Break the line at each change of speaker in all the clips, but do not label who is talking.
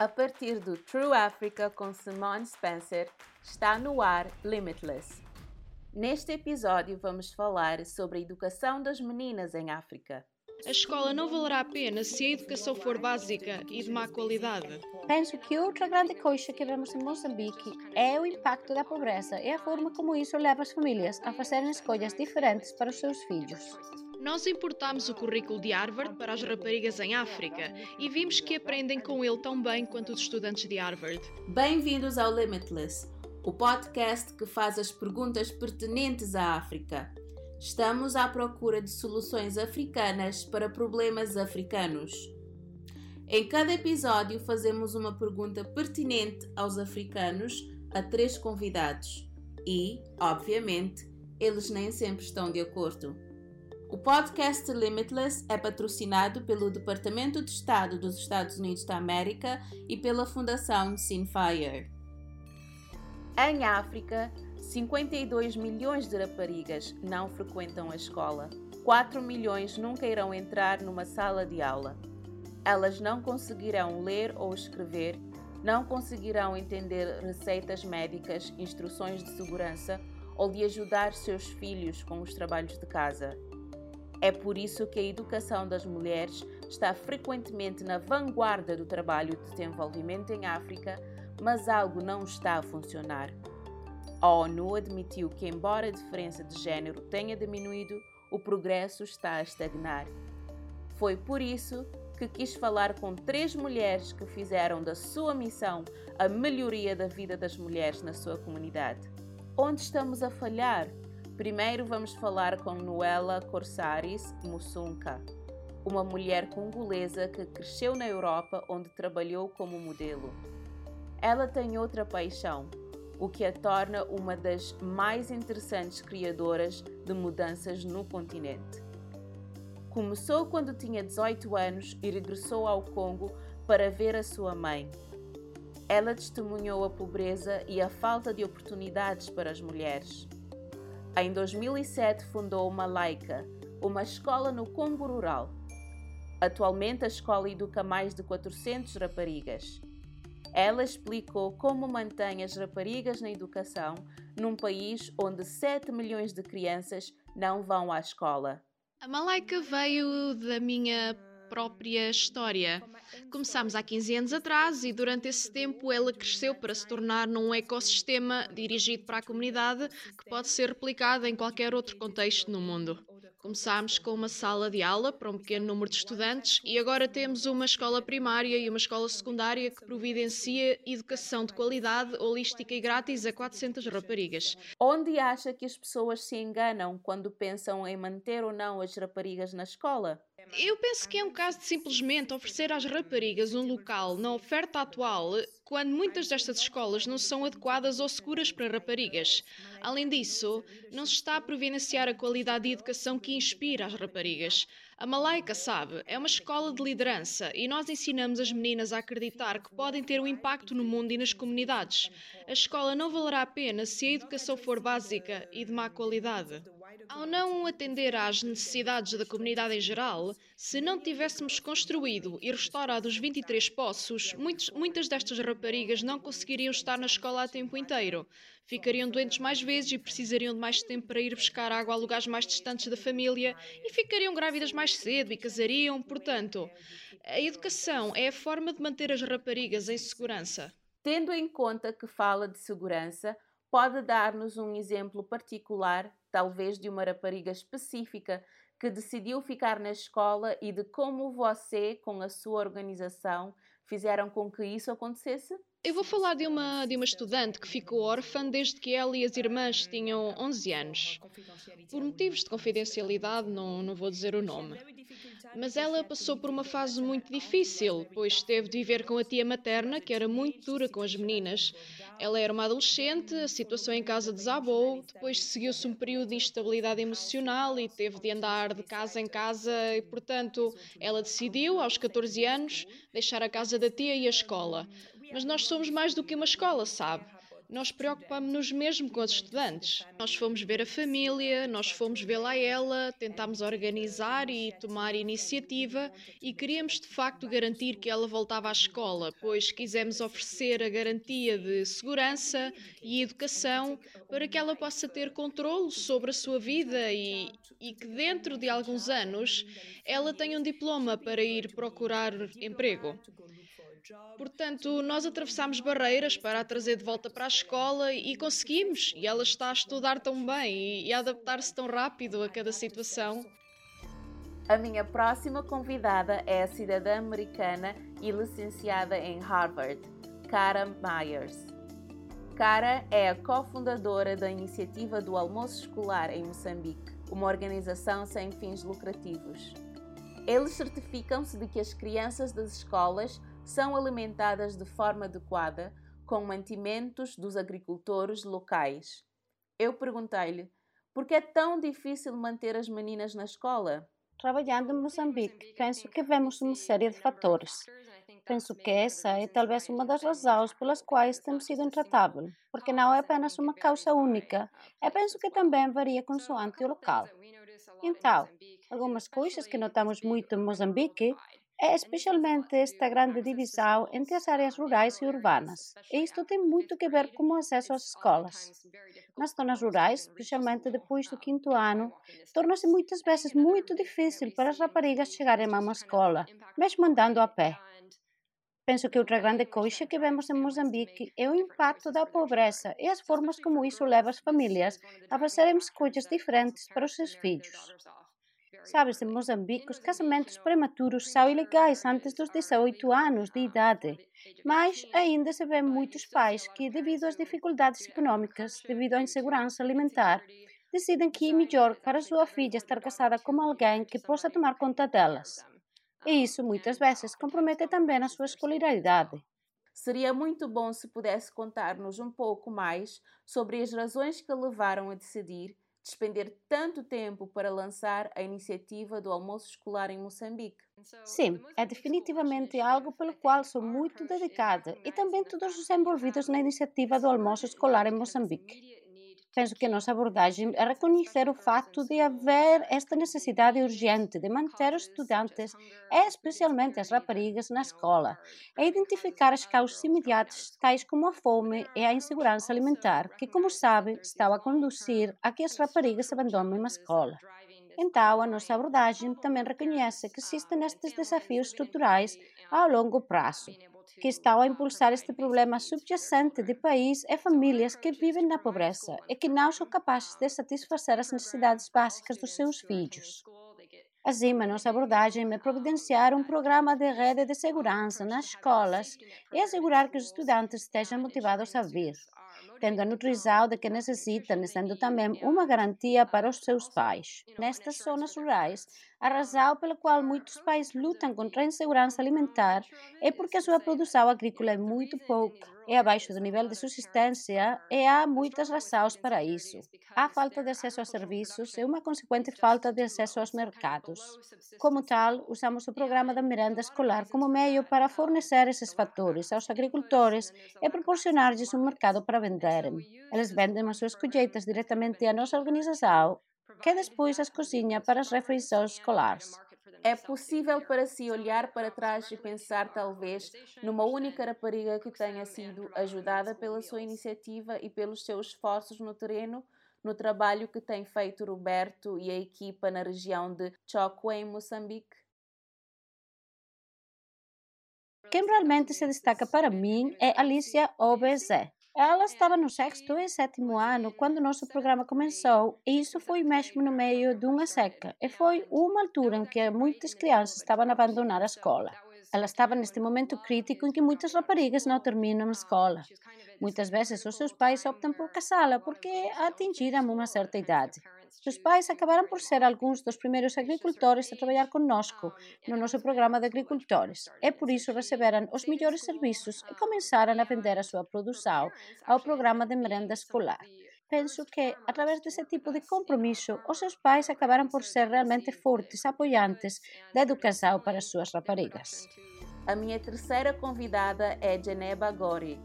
A partir do True Africa com Simone Spencer, está no ar Limitless. Neste episódio vamos falar sobre a educação das meninas em África.
A escola não valerá a pena se a educação for básica e de má qualidade.
Penso que outra grande coisa que vemos em Moçambique é o impacto da pobreza e a forma como isso leva as famílias a fazerem escolhas diferentes para os seus filhos.
Nós importámos o currículo de Harvard para as raparigas em África e vimos que aprendem com ele tão bem quanto os estudantes de Harvard.
Bem-vindos ao Limitless, o podcast que faz as perguntas pertinentes à África. Estamos à procura de soluções africanas para problemas africanos. Em cada episódio, fazemos uma pergunta pertinente aos africanos a três convidados e, obviamente, eles nem sempre estão de acordo. O podcast Limitless é patrocinado pelo Departamento de Estado dos Estados Unidos da América e pela Fundação Sinfire. Em África, 52 milhões de raparigas não frequentam a escola. 4 milhões nunca irão entrar numa sala de aula. Elas não conseguirão ler ou escrever, não conseguirão entender receitas médicas, instruções de segurança ou de ajudar seus filhos com os trabalhos de casa. É por isso que a educação das mulheres está frequentemente na vanguarda do trabalho de desenvolvimento em África, mas algo não está a funcionar. A ONU admitiu que, embora a diferença de género tenha diminuído, o progresso está a estagnar. Foi por isso que quis falar com três mulheres que fizeram da sua missão a melhoria da vida das mulheres na sua comunidade. Onde estamos a falhar? Primeiro vamos falar com Noela Corsaris Musunka, uma mulher congolesa que cresceu na Europa onde trabalhou como modelo. Ela tem outra paixão, o que a torna uma das mais interessantes criadoras de mudanças no continente. Começou quando tinha 18 anos e regressou ao Congo para ver a sua mãe. Ela testemunhou a pobreza e a falta de oportunidades para as mulheres. Em 2007 fundou uma Laica, uma escola no Congo rural. Atualmente a escola educa mais de 400 raparigas. Ela explicou como mantém as raparigas na educação num país onde 7 milhões de crianças não vão à escola.
A Malaika veio da minha própria história. Começámos há 15 anos atrás e durante esse tempo ela cresceu para se tornar num ecossistema dirigido para a comunidade que pode ser replicado em qualquer outro contexto no mundo. Começámos com uma sala de aula para um pequeno número de estudantes e agora temos uma escola primária e uma escola secundária que providencia educação de qualidade, holística e grátis a 400 raparigas.
Onde acha que as pessoas se enganam quando pensam em manter ou não as raparigas na escola?
Eu penso que é um caso de simplesmente oferecer às raparigas um local na oferta atual quando muitas destas escolas não são adequadas ou seguras para raparigas. Além disso, não se está a providenciar a qualidade de educação que inspira as raparigas. A Malaika, sabe, é uma escola de liderança e nós ensinamos as meninas a acreditar que podem ter um impacto no mundo e nas comunidades. A escola não valerá a pena se a educação for básica e de má qualidade. Ao não atender às necessidades da comunidade em geral, se não tivéssemos construído e restaurado os 23 poços, muitos, muitas destas raparigas não conseguiriam estar na escola a tempo inteiro. Ficariam doentes mais vezes e precisariam de mais tempo para ir buscar água a lugares mais distantes da família e ficariam grávidas mais cedo e casariam. Portanto, a educação é a forma de manter as raparigas em segurança.
Tendo em conta que fala de segurança, pode dar-nos um exemplo particular, talvez de uma rapariga específica que decidiu ficar na escola e de como você, com a sua organização, fizeram com que isso acontecesse?
Eu vou falar de uma, de uma estudante que ficou órfã desde que ela e as irmãs tinham 11 anos. Por motivos de confidencialidade, não, não vou dizer o nome. Mas ela passou por uma fase muito difícil, pois teve de viver com a tia materna, que era muito dura com as meninas. Ela era uma adolescente, a situação em casa desabou, depois seguiu-se um período de instabilidade emocional e teve de andar de casa em casa, e portanto ela decidiu, aos 14 anos, deixar a casa da tia e a escola. Mas nós somos mais do que uma escola, sabe? nós preocupamos-nos mesmo com os estudantes. Nós fomos ver a família, nós fomos vê-la a ela, tentámos organizar e tomar iniciativa e queríamos de facto garantir que ela voltava à escola, pois quisemos oferecer a garantia de segurança e educação para que ela possa ter controle sobre a sua vida e, e que dentro de alguns anos ela tenha um diploma para ir procurar emprego. Portanto, nós atravessámos barreiras para a trazer de volta para a escola e conseguimos. E ela está a estudar tão bem e a adaptar-se tão rápido a cada situação.
A minha próxima convidada é a cidadã americana e licenciada em Harvard, Cara Myers. Cara é a cofundadora da iniciativa do almoço escolar em Moçambique, uma organização sem fins lucrativos. Eles certificam-se de que as crianças das escolas são alimentadas de forma adequada com mantimentos dos agricultores locais. Eu perguntei-lhe por que é tão difícil manter as meninas na escola?
Trabalhando em Moçambique, penso que vemos uma série de fatores. Penso que essa é talvez uma das razões pelas quais temos sido intratável, porque não é apenas uma causa única, e penso que também varia consoante o local. Então, algumas coisas que notamos muito em Moçambique é especialmente esta grande divisão entre as áreas rurais e urbanas. E isto tem muito a ver com o acesso às escolas. Nas zonas rurais, especialmente depois do quinto ano, torna-se muitas vezes muito difícil para as raparigas chegarem a uma escola, mesmo andando a pé. Penso que outra grande coisa que vemos em Moçambique é o impacto da pobreza e as formas como isso leva as famílias a fazerem escolhas diferentes para os seus filhos. Sabes, em Moçambique, os casamentos prematuros são ilegais antes dos 18 anos de idade, mas ainda se vê muitos pais que, devido às dificuldades econômicas, devido à insegurança alimentar, decidem que é melhor para sua filha estar casada com alguém que possa tomar conta delas. E isso muitas vezes compromete também a sua escolaridade.
Seria muito bom se pudesse contar-nos um pouco mais sobre as razões que a levaram a decidir despender tanto tempo para lançar a iniciativa do almoço escolar em Moçambique?
Sim, é definitivamente algo pelo qual sou muito dedicada e também todos os envolvidos na iniciativa do almoço escolar em Moçambique. Penso que a nossa abordagem é reconhecer o fato de haver esta necessidade urgente de manter os estudantes, especialmente as raparigas, na escola, e identificar as causas imediatas, tais como a fome e a insegurança alimentar, que, como sabe, estão a conduzir a que as raparigas abandonem a escola. Então, a nossa abordagem também reconhece que existem estes desafios estruturais a longo prazo, que estão a impulsar este problema subjacente de país e famílias que vivem na pobreza e que não são capazes de satisfazer as necessidades básicas dos seus filhos. A nossa abordagem é providenciar um programa de rede de segurança nas escolas e assegurar que os estudantes estejam motivados a vir, tendo a nutrição de que necessitam, sendo também uma garantia para os seus pais. Nestas zonas rurais, a razão pela qual muitos países lutam contra a insegurança alimentar é porque a sua produção agrícola é muito pouca, é abaixo do nível de subsistência e há muitas razões para isso. A falta de acesso a serviços e uma consequente falta de acesso aos mercados. Como tal, usamos o programa da merenda escolar como meio para fornecer esses fatores aos agricultores e proporcionar-lhes um mercado para venderem. Eles vendem as suas colheitas diretamente à nossa organização que depois as cozinha para as refeições escolares.
É possível para si olhar para trás e pensar, talvez, numa única rapariga que tenha sido ajudada pela sua iniciativa e pelos seus esforços no terreno, no trabalho que tem feito Roberto e a equipa na região de Chokwe, em Moçambique?
Quem realmente se destaca para mim é Alicia Obezé. Ela estava no sexto e sétimo ano quando o nosso programa começou, e isso foi mesmo no meio de uma seca. E foi uma altura em que muitas crianças estavam a abandonar a escola. Ela estava neste momento crítico em que muitas raparigas não terminam a escola. Muitas vezes os seus pais optam por casá-la porque atingiram uma certa idade. Seus pais acabaram por ser alguns dos primeiros agricultores a trabalhar conosco no nosso programa de agricultores e por isso receberam os melhores serviços e começaram a vender a sua produção ao programa de merenda escolar. Penso que, através desse tipo de compromisso, os seus pais acabaram por ser realmente fortes apoiantes da educação para as suas raparigas.
A minha terceira convidada é Geneba Gori.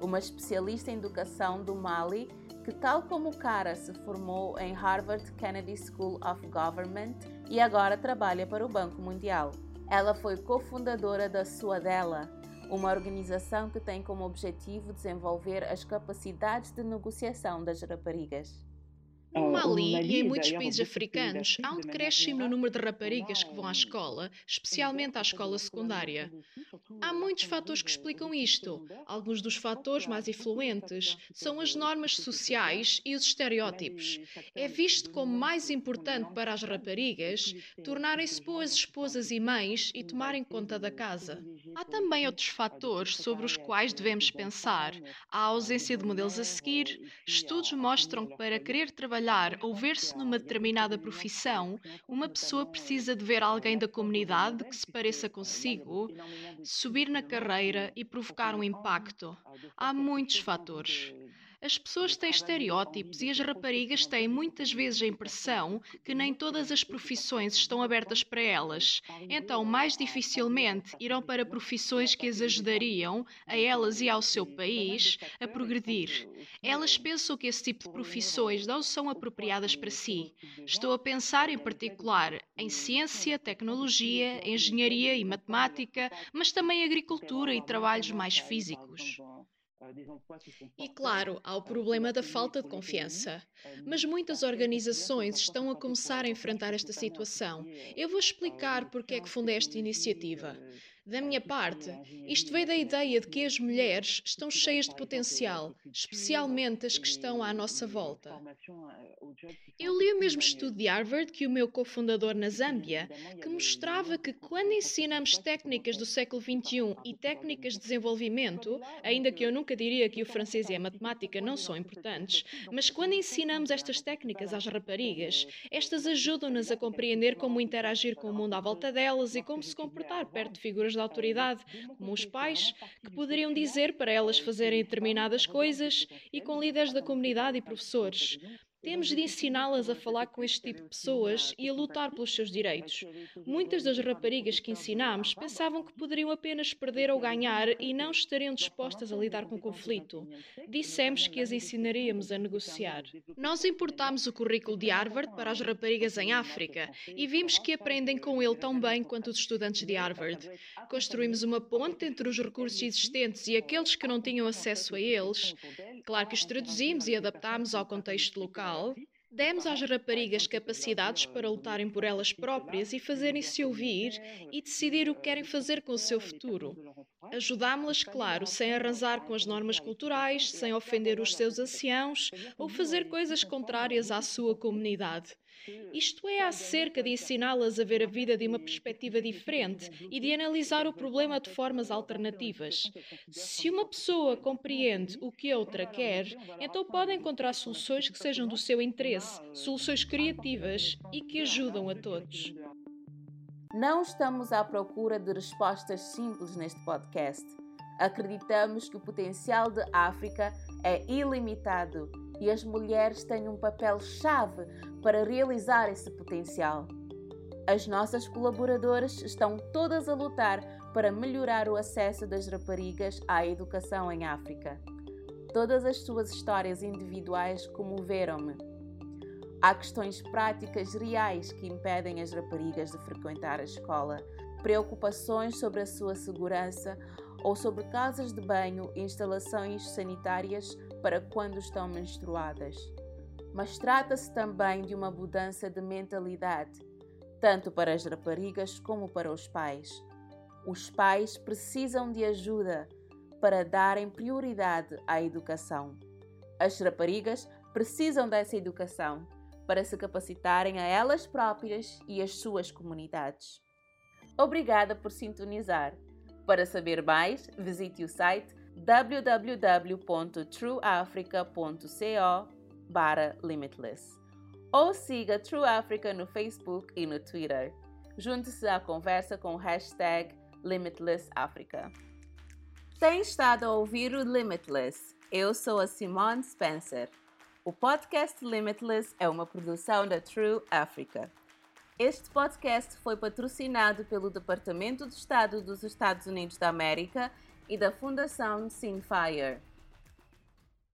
uma especialista em educação do Mali que, tal como Cara, se formou em Harvard Kennedy School of Government e agora trabalha para o Banco Mundial. Ela foi cofundadora da Suadela, uma organização que tem como objetivo desenvolver as capacidades de negociação das raparigas.
No Mali e em muitos países africanos, há um decréscimo no número de raparigas que vão à escola, especialmente à escola secundária. Há muitos fatores que explicam isto. Alguns dos fatores mais influentes são as normas sociais e os estereótipos. É visto como mais importante para as raparigas tornarem-se boas esposas e mães e tomarem conta da casa. Há também outros fatores sobre os quais devemos pensar. A ausência de modelos a seguir. Estudos mostram que para querer trabalhar trabalhar ou ver-se numa determinada profissão, uma pessoa precisa de ver alguém da comunidade que se pareça consigo, subir na carreira e provocar um impacto. Há muitos fatores. As pessoas têm estereótipos e as raparigas têm muitas vezes a impressão que nem todas as profissões estão abertas para elas. Então, mais dificilmente irão para profissões que as ajudariam, a elas e ao seu país, a progredir. Elas pensam que esse tipo de profissões não são apropriadas para si. Estou a pensar em particular em ciência, tecnologia, engenharia e matemática, mas também agricultura e trabalhos mais físicos. E claro, há o problema da falta de confiança. Mas muitas organizações estão a começar a enfrentar esta situação. Eu vou explicar porque é que fundei esta iniciativa. Da minha parte, isto veio da ideia de que as mulheres estão cheias de potencial, especialmente as que estão à nossa volta. Eu li o mesmo estudo de Harvard que o meu cofundador na Zâmbia, que mostrava que quando ensinamos técnicas do século XXI e técnicas de desenvolvimento, ainda que eu nunca diria que o francês e a matemática não são importantes, mas quando ensinamos estas técnicas às raparigas, estas ajudam-nas a compreender como interagir com o mundo à volta delas e como se comportar perto de figuras de autoridade, como os pais, que poderiam dizer para elas fazerem determinadas coisas, e com líderes da comunidade e professores. Temos de ensiná-las a falar com este tipo de pessoas e a lutar pelos seus direitos. Muitas das raparigas que ensinámos pensavam que poderiam apenas perder ou ganhar e não estariam dispostas a lidar com o conflito. Dissemos que as ensinaríamos a negociar. Nós importámos o currículo de Harvard para as raparigas em África e vimos que aprendem com ele tão bem quanto os estudantes de Harvard. Construímos uma ponte entre os recursos existentes e aqueles que não tinham acesso a eles. Claro que os traduzimos e adaptámos ao contexto local Demos às raparigas capacidades para lutarem por elas próprias e fazerem-se ouvir e decidir o que querem fazer com o seu futuro. Ajudámo-las, claro, sem arrasar com as normas culturais, sem ofender os seus anciãos ou fazer coisas contrárias à sua comunidade. Isto é acerca de ensiná-las a ver a vida de uma perspectiva diferente e de analisar o problema de formas alternativas. Se uma pessoa compreende o que outra quer, então pode encontrar soluções que sejam do seu interesse, soluções criativas e que ajudam a todos.
Não estamos à procura de respostas simples neste podcast. Acreditamos que o potencial de África é ilimitado e as mulheres têm um papel-chave para realizar esse potencial. As nossas colaboradoras estão todas a lutar para melhorar o acesso das raparigas à educação em África. Todas as suas histórias individuais comoveram-me. Há questões práticas reais que impedem as raparigas de frequentar a escola, preocupações sobre a sua segurança ou sobre casas de banho e instalações sanitárias para quando estão menstruadas. Mas trata-se também de uma mudança de mentalidade, tanto para as raparigas como para os pais. Os pais precisam de ajuda para darem prioridade à educação. As raparigas precisam dessa educação para se capacitarem a elas próprias e as suas comunidades. Obrigada por sintonizar. Para saber mais, visite o site www.trueafrica.co limitless ou siga True Africa no Facebook e no Twitter. Junte-se à conversa com o hashtag LimitlessAfrica. Tem estado a ouvir o Limitless. Eu sou a Simone Spencer. O podcast Limitless é uma produção da True Africa. Este podcast foi patrocinado pelo Departamento de Estado dos Estados Unidos da América e da Fundação Sinfire.